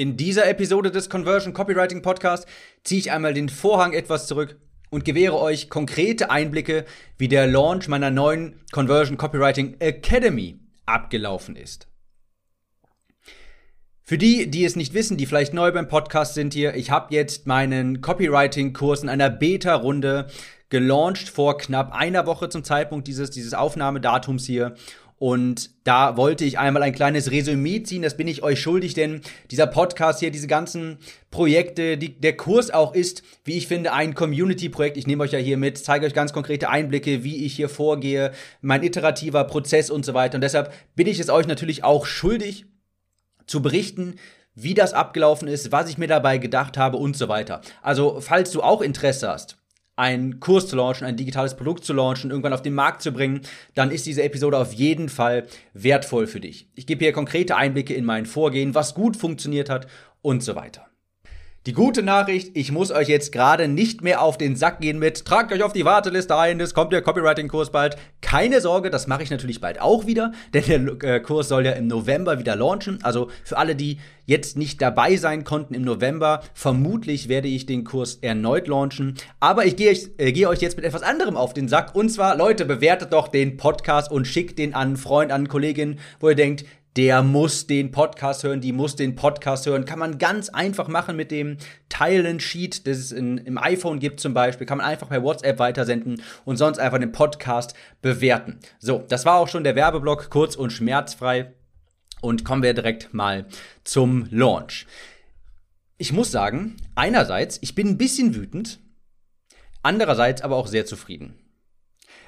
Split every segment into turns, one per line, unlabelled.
In dieser Episode des Conversion Copywriting Podcast ziehe ich einmal den Vorhang etwas zurück und gewähre euch konkrete Einblicke, wie der Launch meiner neuen Conversion Copywriting Academy abgelaufen ist. Für die, die es nicht wissen, die vielleicht neu beim Podcast sind hier, ich habe jetzt meinen Copywriting-Kurs in einer Beta-Runde gelauncht vor knapp einer Woche zum Zeitpunkt dieses, dieses Aufnahmedatums hier. Und da wollte ich einmal ein kleines Resümee ziehen, das bin ich euch schuldig, denn dieser Podcast hier, diese ganzen Projekte, die, der Kurs auch ist, wie ich finde, ein Community-Projekt. Ich nehme euch ja hier mit, zeige euch ganz konkrete Einblicke, wie ich hier vorgehe, mein iterativer Prozess und so weiter. Und deshalb bin ich es euch natürlich auch schuldig, zu berichten, wie das abgelaufen ist, was ich mir dabei gedacht habe und so weiter. Also, falls du auch Interesse hast, einen Kurs zu launchen, ein digitales Produkt zu launchen, irgendwann auf den Markt zu bringen, dann ist diese Episode auf jeden Fall wertvoll für dich. Ich gebe hier konkrete Einblicke in mein Vorgehen, was gut funktioniert hat und so weiter. Die gute Nachricht, ich muss euch jetzt gerade nicht mehr auf den Sack gehen mit, tragt euch auf die Warteliste ein, es kommt der Copywriting-Kurs bald. Keine Sorge, das mache ich natürlich bald auch wieder, denn der äh, Kurs soll ja im November wieder launchen. Also für alle, die jetzt nicht dabei sein konnten im November, vermutlich werde ich den Kurs erneut launchen. Aber ich gehe, äh, gehe euch jetzt mit etwas anderem auf den Sack. Und zwar, Leute, bewertet doch den Podcast und schickt den an einen Freund, an einen Kollegin, wo ihr denkt, der muss den Podcast hören, die muss den Podcast hören. Kann man ganz einfach machen mit dem Teilen-Sheet, das es in, im iPhone gibt zum Beispiel. Kann man einfach per WhatsApp weitersenden und sonst einfach den Podcast bewerten. So, das war auch schon der Werbeblock, kurz und schmerzfrei. Und kommen wir direkt mal zum Launch. Ich muss sagen, einerseits, ich bin ein bisschen wütend, andererseits aber auch sehr zufrieden.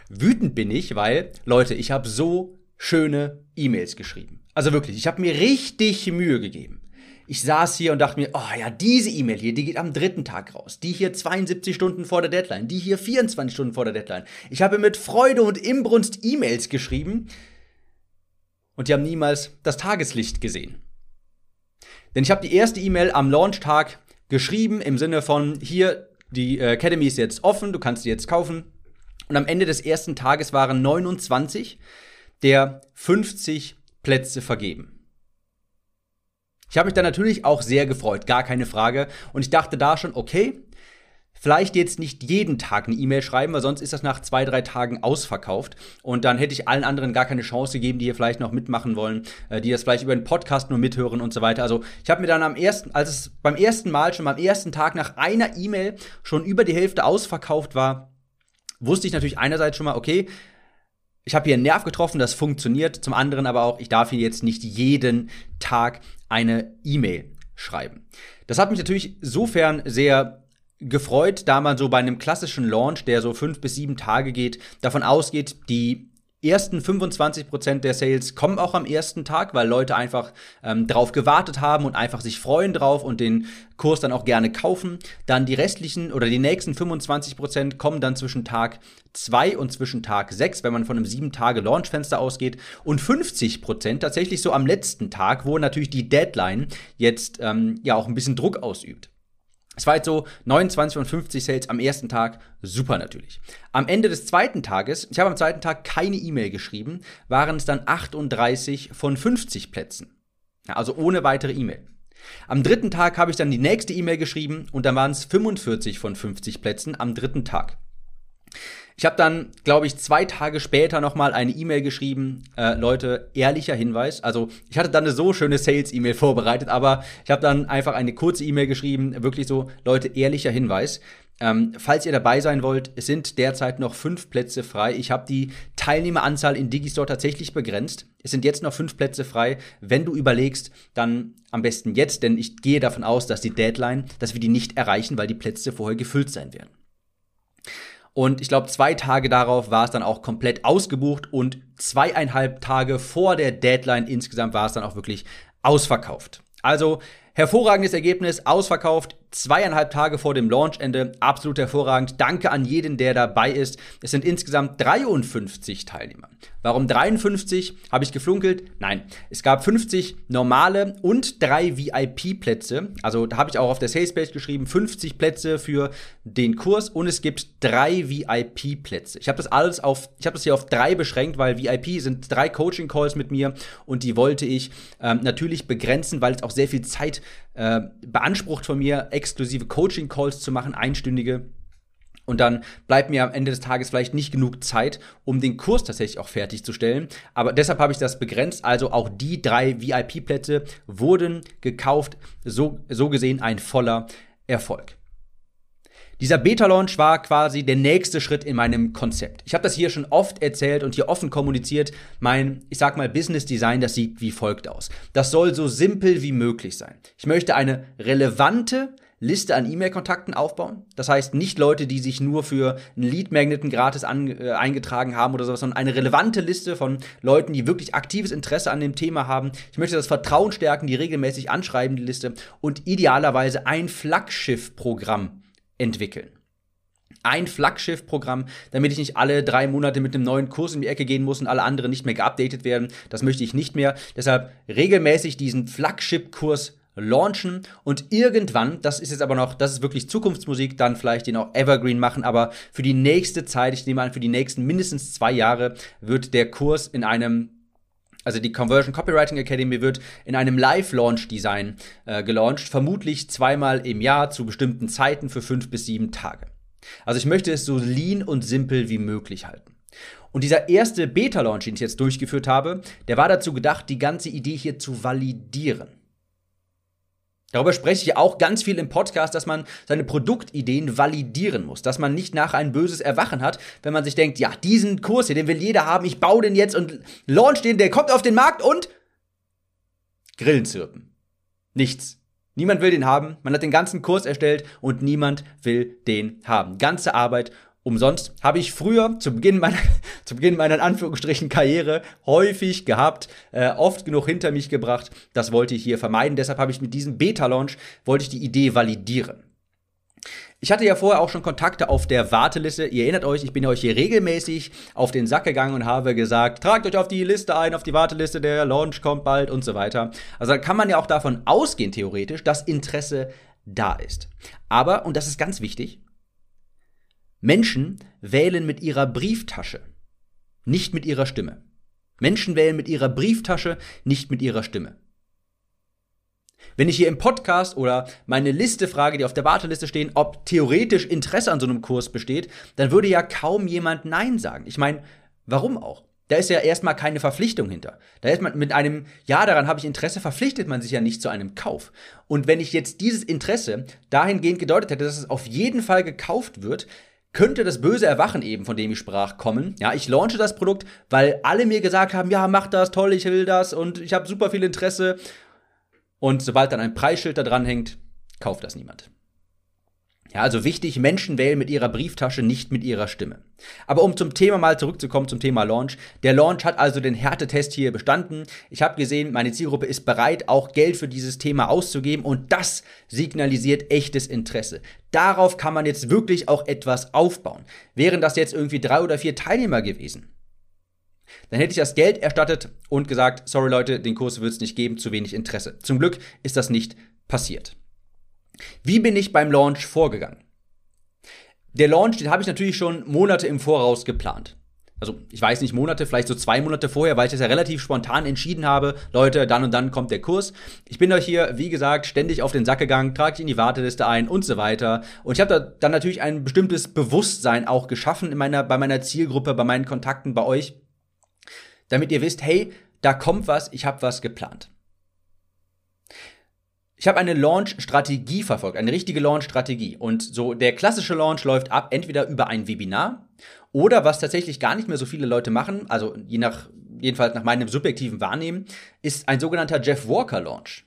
Wütend bin ich, weil, Leute, ich habe so schöne E-Mails geschrieben. Also wirklich, ich habe mir richtig Mühe gegeben. Ich saß hier und dachte mir, oh ja, diese E-Mail hier, die geht am dritten Tag raus. Die hier 72 Stunden vor der Deadline. Die hier 24 Stunden vor der Deadline. Ich habe mit Freude und Imbrunst E-Mails geschrieben und die haben niemals das Tageslicht gesehen. Denn ich habe die erste E-Mail am Launchtag geschrieben im Sinne von, hier, die äh, Academy ist jetzt offen, du kannst sie jetzt kaufen. Und am Ende des ersten Tages waren 29 der 50 Plätze vergeben. Ich habe mich da natürlich auch sehr gefreut, gar keine Frage. Und ich dachte da schon, okay, vielleicht jetzt nicht jeden Tag eine E-Mail schreiben, weil sonst ist das nach zwei, drei Tagen ausverkauft. Und dann hätte ich allen anderen gar keine Chance gegeben, die hier vielleicht noch mitmachen wollen, äh, die das vielleicht über den Podcast nur mithören und so weiter. Also ich habe mir dann am ersten, als es beim ersten Mal schon beim ersten Tag nach einer E-Mail schon über die Hälfte ausverkauft war, wusste ich natürlich einerseits schon mal, okay, ich habe hier einen Nerv getroffen, das funktioniert. Zum anderen aber auch, ich darf hier jetzt nicht jeden Tag eine E-Mail schreiben. Das hat mich natürlich sofern sehr gefreut, da man so bei einem klassischen Launch, der so fünf bis sieben Tage geht, davon ausgeht, die ersten 25% der Sales kommen auch am ersten Tag, weil Leute einfach ähm, drauf gewartet haben und einfach sich freuen drauf und den Kurs dann auch gerne kaufen. Dann die restlichen oder die nächsten 25% kommen dann zwischen Tag 2 und zwischen Tag 6, wenn man von einem 7-Tage-Launchfenster ausgeht. Und 50% tatsächlich so am letzten Tag, wo natürlich die Deadline jetzt ähm, ja auch ein bisschen Druck ausübt. Es war jetzt so 29 von 50 Sales am ersten Tag, super natürlich. Am Ende des zweiten Tages, ich habe am zweiten Tag keine E-Mail geschrieben, waren es dann 38 von 50 Plätzen. Ja, also ohne weitere E-Mail. Am dritten Tag habe ich dann die nächste E-Mail geschrieben und dann waren es 45 von 50 Plätzen am dritten Tag. Ich habe dann, glaube ich, zwei Tage später nochmal eine E-Mail geschrieben. Äh, Leute, ehrlicher Hinweis. Also ich hatte dann eine so schöne Sales-E-Mail vorbereitet, aber ich habe dann einfach eine kurze E-Mail geschrieben. Wirklich so, Leute, ehrlicher Hinweis. Ähm, falls ihr dabei sein wollt, es sind derzeit noch fünf Plätze frei. Ich habe die Teilnehmeranzahl in Digistore tatsächlich begrenzt. Es sind jetzt noch fünf Plätze frei. Wenn du überlegst, dann am besten jetzt, denn ich gehe davon aus, dass die Deadline, dass wir die nicht erreichen, weil die Plätze vorher gefüllt sein werden. Und ich glaube, zwei Tage darauf war es dann auch komplett ausgebucht und zweieinhalb Tage vor der Deadline insgesamt war es dann auch wirklich ausverkauft. Also hervorragendes Ergebnis, ausverkauft, zweieinhalb Tage vor dem Launchende. Absolut hervorragend. Danke an jeden, der dabei ist. Es sind insgesamt 53 Teilnehmer. Warum 53? Habe ich geflunkelt? Nein. Es gab 50 normale und drei VIP-Plätze. Also da habe ich auch auf der Salespage geschrieben, 50 Plätze für den Kurs und es gibt drei VIP-Plätze. Ich habe das alles auf, ich habe das hier auf drei beschränkt, weil VIP sind drei Coaching-Calls mit mir und die wollte ich ähm, natürlich begrenzen, weil es auch sehr viel Zeit äh, beansprucht von mir, exklusive Coaching-Calls zu machen, einstündige. Und dann bleibt mir am Ende des Tages vielleicht nicht genug Zeit, um den Kurs tatsächlich auch fertigzustellen. Aber deshalb habe ich das begrenzt. Also auch die drei VIP-Plätze wurden gekauft. So, so gesehen ein voller Erfolg. Dieser Beta-Launch war quasi der nächste Schritt in meinem Konzept. Ich habe das hier schon oft erzählt und hier offen kommuniziert. Mein, ich sag mal, Business Design, das sieht wie folgt aus. Das soll so simpel wie möglich sein. Ich möchte eine relevante Liste an E-Mail-Kontakten aufbauen. Das heißt, nicht Leute, die sich nur für einen Lead-Magneten gratis an, äh, eingetragen haben oder sowas, sondern eine relevante Liste von Leuten, die wirklich aktives Interesse an dem Thema haben. Ich möchte das Vertrauen stärken, die regelmäßig anschreiben, die Liste und idealerweise ein Flaggschiff-Programm entwickeln. Ein Flaggschiff-Programm, damit ich nicht alle drei Monate mit einem neuen Kurs in die Ecke gehen muss und alle anderen nicht mehr geupdatet werden. Das möchte ich nicht mehr. Deshalb regelmäßig diesen Flaggschiff-Kurs launchen und irgendwann, das ist jetzt aber noch, das ist wirklich Zukunftsmusik, dann vielleicht den auch Evergreen machen, aber für die nächste Zeit, ich nehme an, für die nächsten mindestens zwei Jahre wird der Kurs in einem also die Conversion Copywriting Academy wird in einem Live-Launch-Design äh, gelauncht, vermutlich zweimal im Jahr zu bestimmten Zeiten für fünf bis sieben Tage. Also ich möchte es so lean und simpel wie möglich halten. Und dieser erste Beta-Launch, den ich jetzt durchgeführt habe, der war dazu gedacht, die ganze Idee hier zu validieren. Darüber spreche ich auch ganz viel im Podcast, dass man seine Produktideen validieren muss, dass man nicht nach ein böses Erwachen hat, wenn man sich denkt, ja, diesen Kurs hier, den will jeder haben, ich baue den jetzt und launch den, der kommt auf den Markt und Grillen zirpen. Nichts. Niemand will den haben, man hat den ganzen Kurs erstellt und niemand will den haben. Ganze Arbeit umsonst. Habe ich früher zu Beginn meiner, zu Beginn meiner in Anführungsstrichen Karriere häufig gehabt, äh, oft genug hinter mich gebracht. Das wollte ich hier vermeiden. Deshalb habe ich mit diesem Beta-Launch wollte ich die Idee validieren. Ich hatte ja vorher auch schon Kontakte auf der Warteliste. Ihr erinnert euch, ich bin euch hier regelmäßig auf den Sack gegangen und habe gesagt, tragt euch auf die Liste ein, auf die Warteliste, der Launch kommt bald und so weiter. Also kann man ja auch davon ausgehen, theoretisch, dass Interesse da ist. Aber, und das ist ganz wichtig, Menschen wählen mit ihrer Brieftasche, nicht mit ihrer Stimme. Menschen wählen mit ihrer Brieftasche, nicht mit ihrer Stimme. Wenn ich hier im Podcast oder meine Liste frage, die auf der Warteliste stehen, ob theoretisch Interesse an so einem Kurs besteht, dann würde ja kaum jemand Nein sagen. Ich meine, warum auch? Da ist ja erstmal keine Verpflichtung hinter. Da ist man mit einem Ja, daran habe ich Interesse, verpflichtet man sich ja nicht zu einem Kauf. Und wenn ich jetzt dieses Interesse dahingehend gedeutet hätte, dass es auf jeden Fall gekauft wird, könnte das böse Erwachen eben, von dem ich sprach, kommen. Ja, ich launche das Produkt, weil alle mir gesagt haben, ja, mach das, toll, ich will das und ich habe super viel Interesse. Und sobald dann ein Preisschild da dran hängt, kauft das niemand. Ja, also wichtig, Menschen wählen mit ihrer Brieftasche, nicht mit ihrer Stimme. Aber um zum Thema mal zurückzukommen, zum Thema Launch. Der Launch hat also den Härtetest hier bestanden. Ich habe gesehen, meine Zielgruppe ist bereit, auch Geld für dieses Thema auszugeben und das signalisiert echtes Interesse. Darauf kann man jetzt wirklich auch etwas aufbauen. Wären das jetzt irgendwie drei oder vier Teilnehmer gewesen, dann hätte ich das Geld erstattet und gesagt, sorry Leute, den Kurs wird es nicht geben, zu wenig Interesse. Zum Glück ist das nicht passiert. Wie bin ich beim Launch vorgegangen? Der Launch, den habe ich natürlich schon Monate im Voraus geplant. Also ich weiß nicht Monate, vielleicht so zwei Monate vorher, weil ich das ja relativ spontan entschieden habe. Leute, dann und dann kommt der Kurs. Ich bin euch hier, wie gesagt, ständig auf den Sack gegangen, trage ich in die Warteliste ein und so weiter. Und ich habe da dann natürlich ein bestimmtes Bewusstsein auch geschaffen in meiner, bei meiner Zielgruppe, bei meinen Kontakten, bei euch, damit ihr wisst, hey, da kommt was, ich habe was geplant. Ich habe eine Launch-Strategie verfolgt, eine richtige Launch-Strategie. Und so der klassische Launch läuft ab entweder über ein Webinar oder was tatsächlich gar nicht mehr so viele Leute machen, also je nach, jedenfalls nach meinem subjektiven Wahrnehmen, ist ein sogenannter Jeff Walker Launch.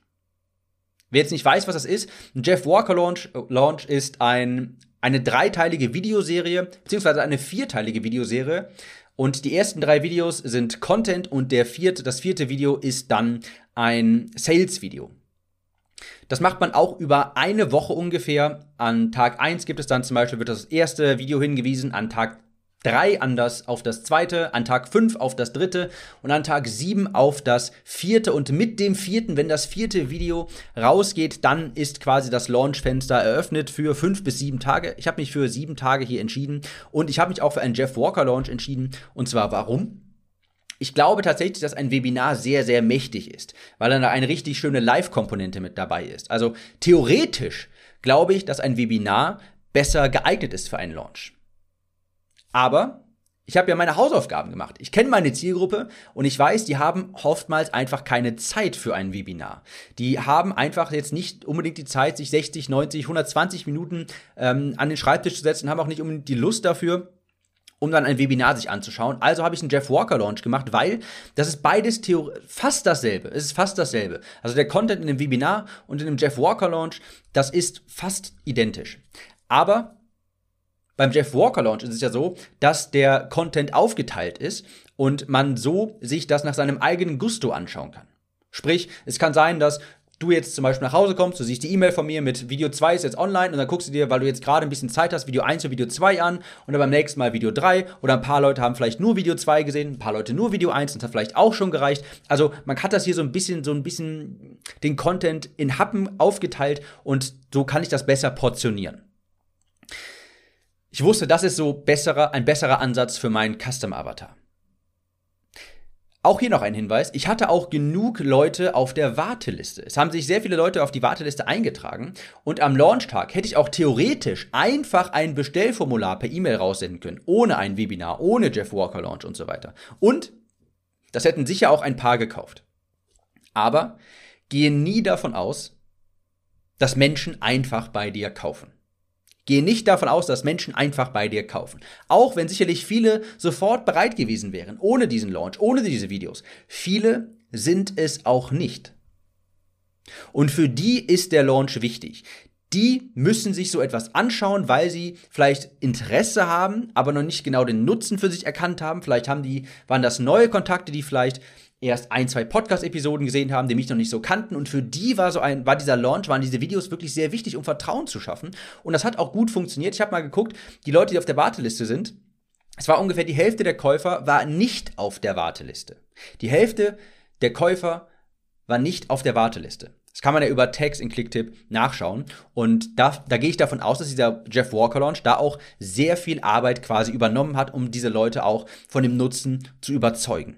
Wer jetzt nicht weiß, was das ist, ein Jeff Walker Launch, Launch ist ein, eine dreiteilige Videoserie, beziehungsweise eine vierteilige Videoserie. Und die ersten drei Videos sind Content und der vierte, das vierte Video ist dann ein Sales-Video. Das macht man auch über eine Woche ungefähr. An Tag 1 gibt es dann zum Beispiel, wird das erste Video hingewiesen, an Tag 3 an das, auf das zweite, an Tag 5 auf das dritte und an Tag 7 auf das vierte. Und mit dem vierten, wenn das vierte Video rausgeht, dann ist quasi das Launchfenster eröffnet für 5 bis 7 Tage. Ich habe mich für 7 Tage hier entschieden und ich habe mich auch für einen Jeff Walker Launch entschieden. Und zwar warum? Ich glaube tatsächlich, dass ein Webinar sehr, sehr mächtig ist, weil dann da eine richtig schöne Live-Komponente mit dabei ist. Also theoretisch glaube ich, dass ein Webinar besser geeignet ist für einen Launch. Aber ich habe ja meine Hausaufgaben gemacht. Ich kenne meine Zielgruppe und ich weiß, die haben oftmals einfach keine Zeit für ein Webinar. Die haben einfach jetzt nicht unbedingt die Zeit, sich 60, 90, 120 Minuten ähm, an den Schreibtisch zu setzen, haben auch nicht unbedingt die Lust dafür, um dann ein Webinar sich anzuschauen. Also habe ich einen Jeff Walker Launch gemacht, weil das ist beides Theor fast dasselbe. Es ist fast dasselbe. Also der Content in dem Webinar und in dem Jeff Walker Launch, das ist fast identisch. Aber beim Jeff Walker Launch ist es ja so, dass der Content aufgeteilt ist und man so sich das nach seinem eigenen Gusto anschauen kann. Sprich, es kann sein, dass du jetzt zum Beispiel nach Hause kommst, du siehst die E-Mail von mir mit Video 2 ist jetzt online und dann guckst du dir, weil du jetzt gerade ein bisschen Zeit hast, Video 1 und Video 2 an und dann beim nächsten Mal Video 3 oder ein paar Leute haben vielleicht nur Video 2 gesehen, ein paar Leute nur Video 1 und das hat vielleicht auch schon gereicht. Also man hat das hier so ein bisschen, so ein bisschen den Content in Happen aufgeteilt und so kann ich das besser portionieren. Ich wusste, das ist so besserer, ein besserer Ansatz für meinen Custom Avatar. Auch hier noch ein Hinweis. Ich hatte auch genug Leute auf der Warteliste. Es haben sich sehr viele Leute auf die Warteliste eingetragen. Und am Launchtag hätte ich auch theoretisch einfach ein Bestellformular per E-Mail raussenden können. Ohne ein Webinar, ohne Jeff Walker Launch und so weiter. Und das hätten sicher auch ein paar gekauft. Aber gehe nie davon aus, dass Menschen einfach bei dir kaufen. Gehe nicht davon aus, dass Menschen einfach bei dir kaufen. Auch wenn sicherlich viele sofort bereit gewesen wären, ohne diesen Launch, ohne diese Videos. Viele sind es auch nicht. Und für die ist der Launch wichtig. Die müssen sich so etwas anschauen, weil sie vielleicht Interesse haben, aber noch nicht genau den Nutzen für sich erkannt haben. Vielleicht haben die, waren das neue Kontakte, die vielleicht erst ein, zwei Podcast-Episoden gesehen haben, die mich noch nicht so kannten. Und für die war so ein, war dieser Launch, waren diese Videos wirklich sehr wichtig, um Vertrauen zu schaffen. Und das hat auch gut funktioniert. Ich habe mal geguckt, die Leute, die auf der Warteliste sind, es war ungefähr die Hälfte der Käufer war nicht auf der Warteliste. Die Hälfte der Käufer war nicht auf der Warteliste. Das kann man ja über Tags in Clicktip nachschauen. Und da, da gehe ich davon aus, dass dieser Jeff Walker Launch da auch sehr viel Arbeit quasi übernommen hat, um diese Leute auch von dem Nutzen zu überzeugen.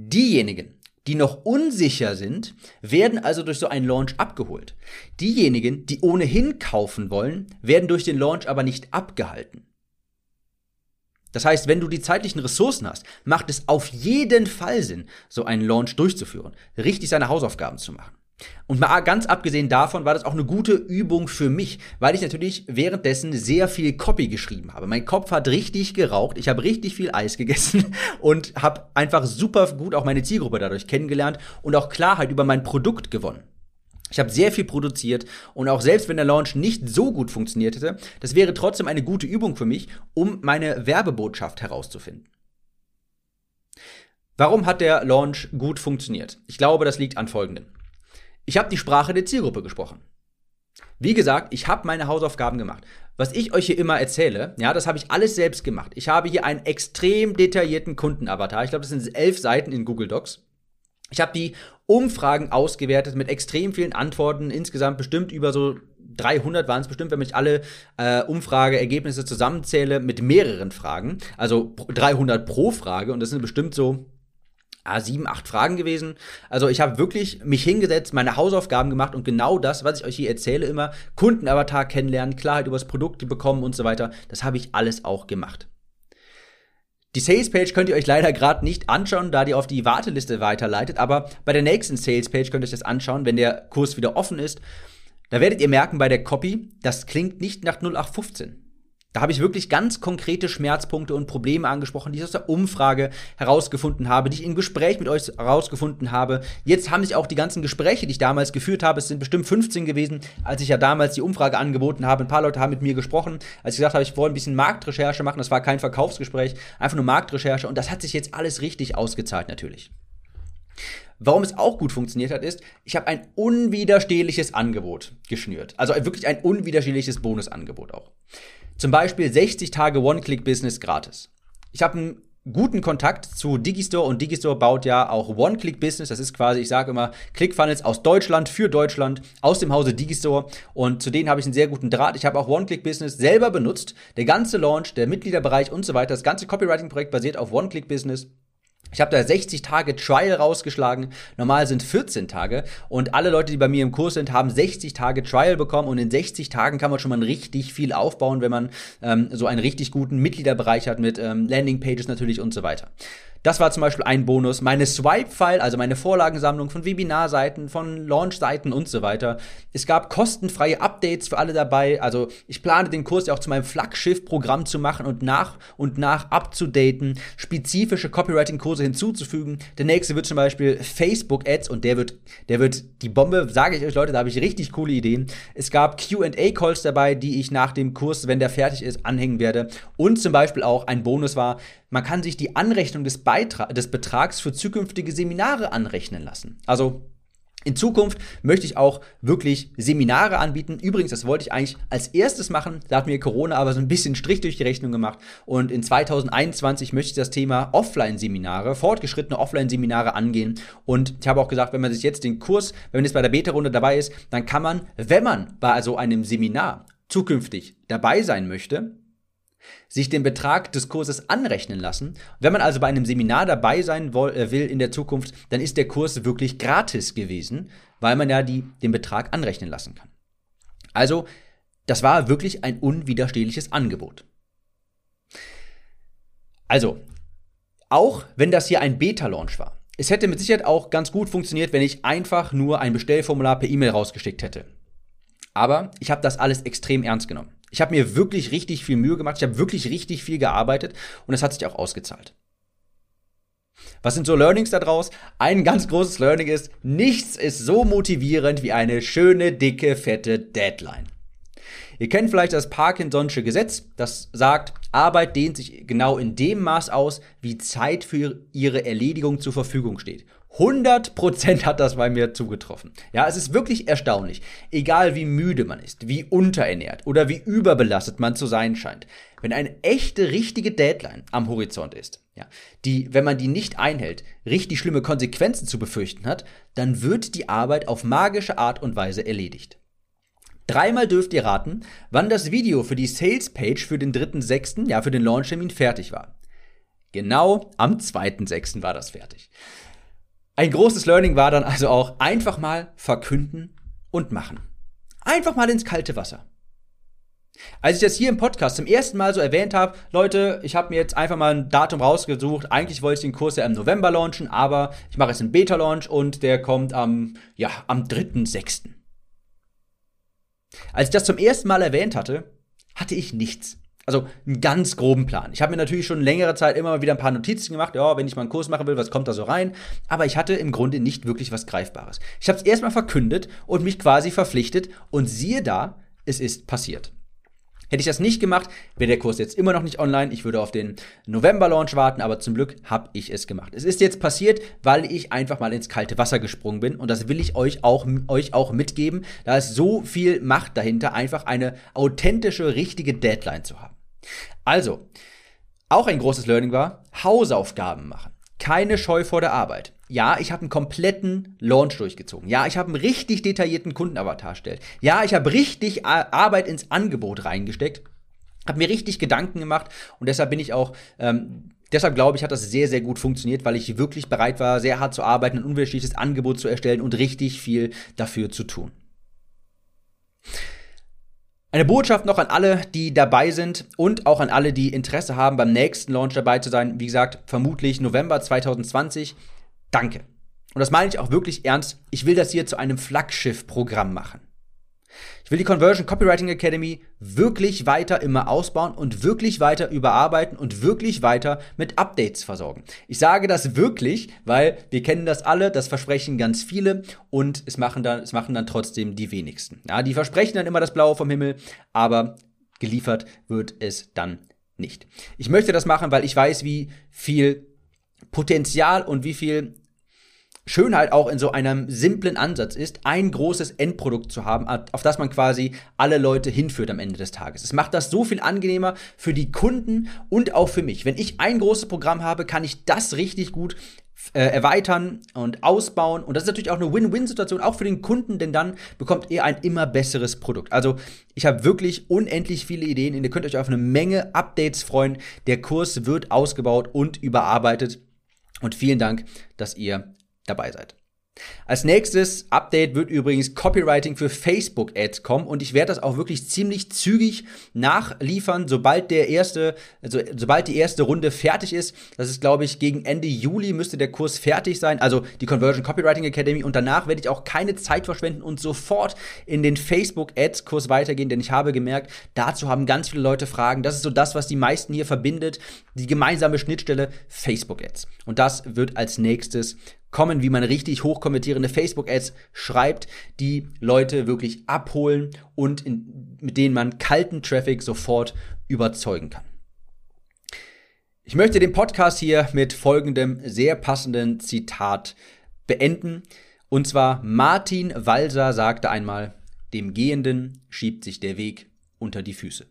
Diejenigen, die noch unsicher sind, werden also durch so einen Launch abgeholt. Diejenigen, die ohnehin kaufen wollen, werden durch den Launch aber nicht abgehalten. Das heißt, wenn du die zeitlichen Ressourcen hast, macht es auf jeden Fall Sinn, so einen Launch durchzuführen, richtig seine Hausaufgaben zu machen. Und mal ganz abgesehen davon war das auch eine gute Übung für mich, weil ich natürlich währenddessen sehr viel Copy geschrieben habe. Mein Kopf hat richtig geraucht, ich habe richtig viel Eis gegessen und habe einfach super gut auch meine Zielgruppe dadurch kennengelernt und auch Klarheit über mein Produkt gewonnen. Ich habe sehr viel produziert und auch selbst wenn der Launch nicht so gut funktioniert hätte, das wäre trotzdem eine gute Übung für mich, um meine Werbebotschaft herauszufinden. Warum hat der Launch gut funktioniert? Ich glaube, das liegt an folgendem. Ich habe die Sprache der Zielgruppe gesprochen. Wie gesagt, ich habe meine Hausaufgaben gemacht. Was ich euch hier immer erzähle, ja, das habe ich alles selbst gemacht. Ich habe hier einen extrem detaillierten Kundenavatar. Ich glaube, das sind elf Seiten in Google Docs. Ich habe die Umfragen ausgewertet mit extrem vielen Antworten, insgesamt bestimmt über so 300 waren es bestimmt, wenn ich alle äh, Umfrageergebnisse zusammenzähle mit mehreren Fragen, also 300 pro Frage und das sind bestimmt so ah, sieben, acht Fragen gewesen. Also ich habe wirklich mich hingesetzt, meine Hausaufgaben gemacht und genau das, was ich euch hier erzähle, immer Kundenavatar kennenlernen, Klarheit über das Produkt bekommen und so weiter, das habe ich alles auch gemacht. Die Salespage könnt ihr euch leider gerade nicht anschauen, da die auf die Warteliste weiterleitet, aber bei der nächsten Salespage könnt ihr euch das anschauen, wenn der Kurs wieder offen ist. Da werdet ihr merken bei der Copy, das klingt nicht nach 0815. Da habe ich wirklich ganz konkrete Schmerzpunkte und Probleme angesprochen, die ich aus der Umfrage herausgefunden habe, die ich im Gespräch mit euch herausgefunden habe. Jetzt haben sich auch die ganzen Gespräche, die ich damals geführt habe, es sind bestimmt 15 gewesen, als ich ja damals die Umfrage angeboten habe. Ein paar Leute haben mit mir gesprochen, als ich gesagt habe, ich wollte ein bisschen Marktrecherche machen. Das war kein Verkaufsgespräch, einfach nur Marktrecherche. Und das hat sich jetzt alles richtig ausgezahlt natürlich. Warum es auch gut funktioniert hat, ist, ich habe ein unwiderstehliches Angebot geschnürt. Also wirklich ein unwiderstehliches Bonusangebot auch. Zum Beispiel 60 Tage One-Click-Business gratis. Ich habe ein guten Kontakt zu Digistore und Digistore baut ja auch One-Click-Business. Das ist quasi, ich sage immer, ClickFunnels aus Deutschland für Deutschland, aus dem Hause Digistore. Und zu denen habe ich einen sehr guten Draht. Ich habe auch One-Click-Business selber benutzt. Der ganze Launch, der Mitgliederbereich und so weiter, das ganze Copywriting-Projekt basiert auf One-Click-Business. Ich habe da 60 Tage Trial rausgeschlagen. Normal sind 14 Tage. Und alle Leute, die bei mir im Kurs sind, haben 60 Tage Trial bekommen. Und in 60 Tagen kann man schon mal richtig viel aufbauen, wenn man ähm, so einen richtig guten Mitgliederbereich hat mit ähm, Landingpages natürlich und so weiter. Das war zum Beispiel ein Bonus. Meine Swipe-File, also meine Vorlagensammlung von Webinarseiten, von Launch-Seiten und so weiter. Es gab kostenfreie Updates für alle dabei. Also ich plane den Kurs ja auch zu meinem Flaggschiff-Programm zu machen und nach und nach abzudaten, spezifische Copywriting-Kurse hinzuzufügen. Der nächste wird zum Beispiel Facebook-Ads und der wird, der wird die Bombe, sage ich euch Leute, da habe ich richtig coole Ideen. Es gab QA-Calls dabei, die ich nach dem Kurs, wenn der fertig ist, anhängen werde. Und zum Beispiel auch ein Bonus war, man kann sich die Anrechnung des, Beitra des Betrags für zukünftige Seminare anrechnen lassen. Also in Zukunft möchte ich auch wirklich Seminare anbieten. Übrigens, das wollte ich eigentlich als erstes machen. Da hat mir Corona aber so ein bisschen Strich durch die Rechnung gemacht. Und in 2021 möchte ich das Thema Offline-Seminare, fortgeschrittene Offline-Seminare angehen. Und ich habe auch gesagt, wenn man sich jetzt den Kurs, wenn man jetzt bei der Beta-Runde dabei ist, dann kann man, wenn man bei so einem Seminar zukünftig dabei sein möchte, sich den Betrag des Kurses anrechnen lassen. Wenn man also bei einem Seminar dabei sein äh, will in der Zukunft, dann ist der Kurs wirklich gratis gewesen, weil man ja die, den Betrag anrechnen lassen kann. Also, das war wirklich ein unwiderstehliches Angebot. Also, auch wenn das hier ein Beta-Launch war, es hätte mit Sicherheit auch ganz gut funktioniert, wenn ich einfach nur ein Bestellformular per E-Mail rausgeschickt hätte. Aber ich habe das alles extrem ernst genommen. Ich habe mir wirklich richtig viel Mühe gemacht, ich habe wirklich richtig viel gearbeitet und es hat sich auch ausgezahlt. Was sind so Learnings daraus? Ein ganz großes Learning ist, nichts ist so motivierend wie eine schöne, dicke, fette Deadline. Ihr kennt vielleicht das Parkinson'sche Gesetz, das sagt, Arbeit dehnt sich genau in dem Maß aus, wie Zeit für ihre Erledigung zur Verfügung steht. 100% hat das bei mir zugetroffen. Ja, es ist wirklich erstaunlich. Egal wie müde man ist, wie unterernährt oder wie überbelastet man zu sein scheint. Wenn eine echte, richtige Deadline am Horizont ist, ja, die, wenn man die nicht einhält, richtig schlimme Konsequenzen zu befürchten hat, dann wird die Arbeit auf magische Art und Weise erledigt. Dreimal dürft ihr raten, wann das Video für die Sales Page für den 3.6., ja, für den Launchtermin fertig war. Genau am 2.6. war das fertig. Ein großes Learning war dann also auch einfach mal verkünden und machen. Einfach mal ins kalte Wasser. Als ich das hier im Podcast zum ersten Mal so erwähnt habe, Leute, ich habe mir jetzt einfach mal ein Datum rausgesucht. Eigentlich wollte ich den Kurs ja im November launchen, aber ich mache jetzt einen Beta-Launch und der kommt am, ja, am 3.6. Als ich das zum ersten Mal erwähnt hatte, hatte ich nichts. Also einen ganz groben Plan. Ich habe mir natürlich schon längere Zeit immer mal wieder ein paar Notizen gemacht, ja, wenn ich mal einen Kurs machen will, was kommt da so rein? Aber ich hatte im Grunde nicht wirklich was Greifbares. Ich habe es erstmal verkündet und mich quasi verpflichtet und siehe da, es ist passiert. Hätte ich das nicht gemacht, wäre der Kurs jetzt immer noch nicht online. Ich würde auf den November-Launch warten, aber zum Glück habe ich es gemacht. Es ist jetzt passiert, weil ich einfach mal ins kalte Wasser gesprungen bin und das will ich euch auch, euch auch mitgeben. Da ist so viel Macht dahinter, einfach eine authentische, richtige Deadline zu haben. Also, auch ein großes Learning war, Hausaufgaben machen. Keine Scheu vor der Arbeit. Ja, ich habe einen kompletten Launch durchgezogen. Ja, ich habe einen richtig detaillierten Kundenavatar erstellt. Ja, ich habe richtig Arbeit ins Angebot reingesteckt. Habe mir richtig Gedanken gemacht und deshalb bin ich auch, ähm, deshalb glaube ich, hat das sehr, sehr gut funktioniert, weil ich wirklich bereit war, sehr hart zu arbeiten, ein unwiderstehliches Angebot zu erstellen und richtig viel dafür zu tun. Eine Botschaft noch an alle, die dabei sind und auch an alle, die Interesse haben, beim nächsten Launch dabei zu sein. Wie gesagt, vermutlich November 2020. Danke. Und das meine ich auch wirklich ernst. Ich will das hier zu einem Flaggschiff-Programm machen. Ich will die Conversion Copywriting Academy wirklich weiter immer ausbauen und wirklich weiter überarbeiten und wirklich weiter mit Updates versorgen. Ich sage das wirklich, weil wir kennen das alle, das versprechen ganz viele und es machen dann, es machen dann trotzdem die wenigsten. Ja, die versprechen dann immer das Blaue vom Himmel, aber geliefert wird es dann nicht. Ich möchte das machen, weil ich weiß, wie viel Potenzial und wie viel Schönheit auch in so einem simplen Ansatz ist, ein großes Endprodukt zu haben, auf das man quasi alle Leute hinführt am Ende des Tages. Es macht das so viel angenehmer für die Kunden und auch für mich. Wenn ich ein großes Programm habe, kann ich das richtig gut äh, erweitern und ausbauen. Und das ist natürlich auch eine Win-Win-Situation, auch für den Kunden, denn dann bekommt ihr ein immer besseres Produkt. Also ich habe wirklich unendlich viele Ideen ihr könnt euch auf eine Menge Updates freuen. Der Kurs wird ausgebaut und überarbeitet. Und vielen Dank, dass ihr dabei seid. Als nächstes Update wird übrigens Copywriting für Facebook-Ads kommen und ich werde das auch wirklich ziemlich zügig nachliefern, sobald der erste, also sobald die erste Runde fertig ist. Das ist, glaube ich, gegen Ende Juli müsste der Kurs fertig sein, also die Conversion Copywriting Academy und danach werde ich auch keine Zeit verschwenden und sofort in den Facebook-Ads-Kurs weitergehen, denn ich habe gemerkt, dazu haben ganz viele Leute Fragen. Das ist so das, was die meisten hier verbindet, die gemeinsame Schnittstelle Facebook-Ads. Und das wird als nächstes kommen, wie man richtig hochkommentierende Facebook-Ads schreibt, die Leute wirklich abholen und in, mit denen man kalten Traffic sofort überzeugen kann. Ich möchte den Podcast hier mit folgendem sehr passenden Zitat beenden. Und zwar Martin Walser sagte einmal, dem Gehenden schiebt sich der Weg unter die Füße.